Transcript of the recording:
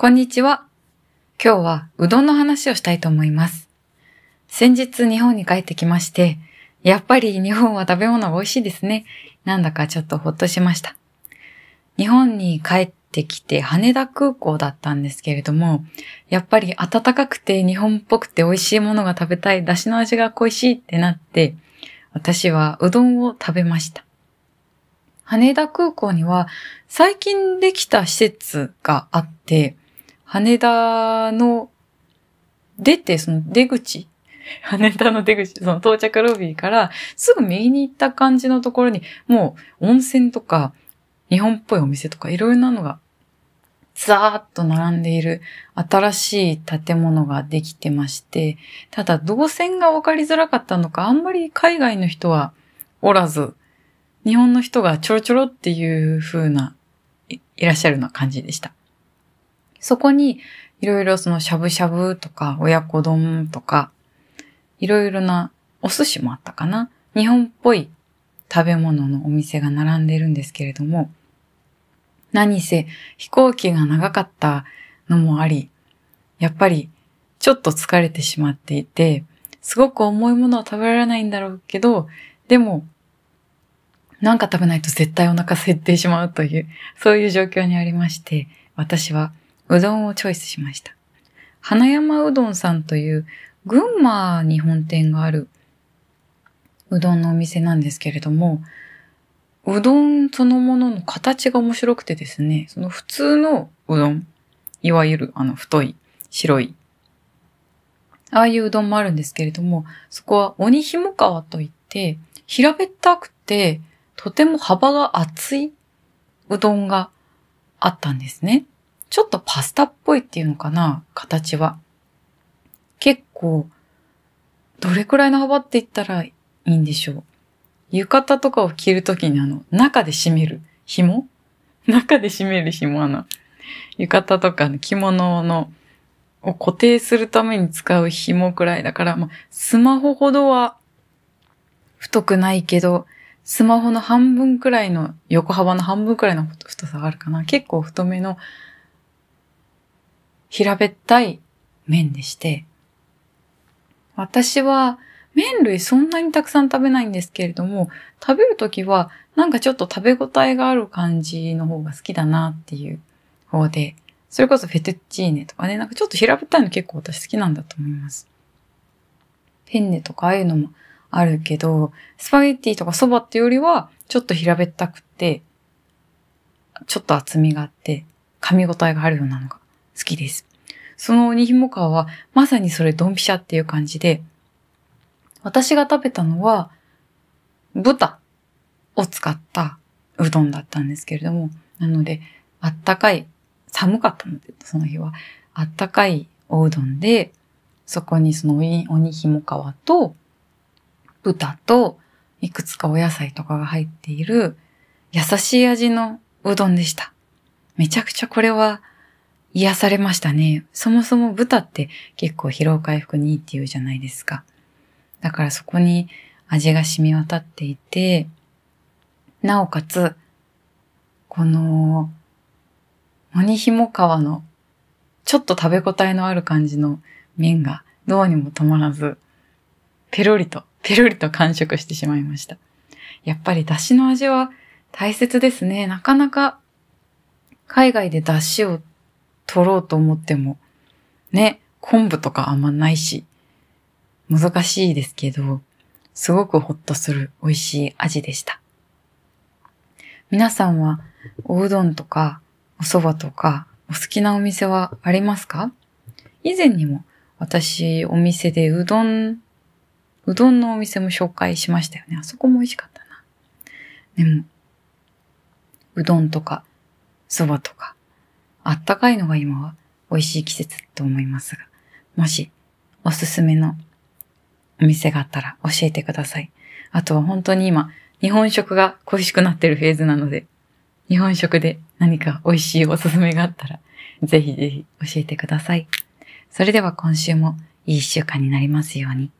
こんにちは。今日はうどんの話をしたいと思います。先日日本に帰ってきまして、やっぱり日本は食べ物が美味しいですね。なんだかちょっとほっとしました。日本に帰ってきて羽田空港だったんですけれども、やっぱり暖かくて日本っぽくて美味しいものが食べたい、出汁の味が恋しいってなって、私はうどんを食べました。羽田空港には最近できた施設があって、羽田の出て、その出口、羽田の出口、その到着ロビーからすぐ右に行った感じのところに、もう温泉とか日本っぽいお店とかいろいろなのがザーッと並んでいる新しい建物ができてまして、ただ動線が分かりづらかったのか、あんまり海外の人はおらず、日本の人がちょろちょろっていう風な、いいらっしゃるような感じでした。そこに、いろいろそのしゃぶしゃぶとか、親子丼とか、いろいろなお寿司もあったかな。日本っぽい食べ物のお店が並んでいるんですけれども、何せ飛行機が長かったのもあり、やっぱりちょっと疲れてしまっていて、すごく重いものは食べられないんだろうけど、でも、なんか食べないと絶対お腹空いてしまうという、そういう状況にありまして、私はうどんをチョイスしました。花山うどんさんという群馬に本店があるうどんのお店なんですけれども、うどんそのものの形が面白くてですね、その普通のうどん、いわゆるあの太い、白い、ああいううどんもあるんですけれども、そこは鬼ひも川といって、平べったくて、とても幅が厚いうどんがあったんですね。ちょっとパスタっぽいっていうのかな、形は。結構、どれくらいの幅って言ったらいいんでしょう？浴衣とかを着るときにあの、中で締める紐？中で締める紐あの、浴衣とか着物の、を固定するために使う紐くらいだから、まあ、スマホほどは太くないけど、スマホの半分くらいの、横幅の半分くらいの太さがあるかな。結構太めの平べったい麺でして、私は麺類そんなにたくさん食べないんですけれども、食べるときはなんかちょっと食べ応えがある感じの方が好きだなっていう方で、それこそフェトッチーネとかね、なんかちょっと平べったいの結構私好きなんだと思います。ペンネとかああいうのもあるけど、スパゲッティとかそばってよりはちょっと平べったくて、ちょっと厚みがあって、噛み応えがあるようなのが好きです。その鬼ひも川はまさにそれドンピシャっていう感じで、私が食べたのは豚を使ったうどんだったんですけれども、なのであったかい、寒かったので、その日はあったかいおうどんで、そこにその鬼鬼ひも川と豚といくつかお野菜とかが入っている優しい味のうどんでした。めちゃくちゃこれは癒されましたね。そもそも豚って結構疲労回復にいいって言うじゃないですか。だからそこに味が染み渡っていて、なおかつ、この、鬼ひも皮のちょっと食べ応えのある感じの麺がどうにも止まらず、ペロリと、ペロリと完食してしまいました。やっぱり出汁の味は大切ですね。なかなか海外で出汁を取ろうと思っても、ね、昆布とかあんまないし、難しいですけど、すごくほっとする美味しい味でした。皆さんはおうどんとかお蕎麦とかお好きなお店はありますか？以前にも私お店でうどん、うどんのお店も紹介しましたよね。あそこも美味しかったな。でも、うどんとか蕎麦とかあったかいのが今は美味しい季節と思いますが、もしおすすめのお店があったら教えてください。あとは本当に今、日本食が恋しくなってるフェーズなので、日本食で何か美味しいおすすめがあったら、ぜひぜひ教えてください。それでは今週もいい一週間になりますように。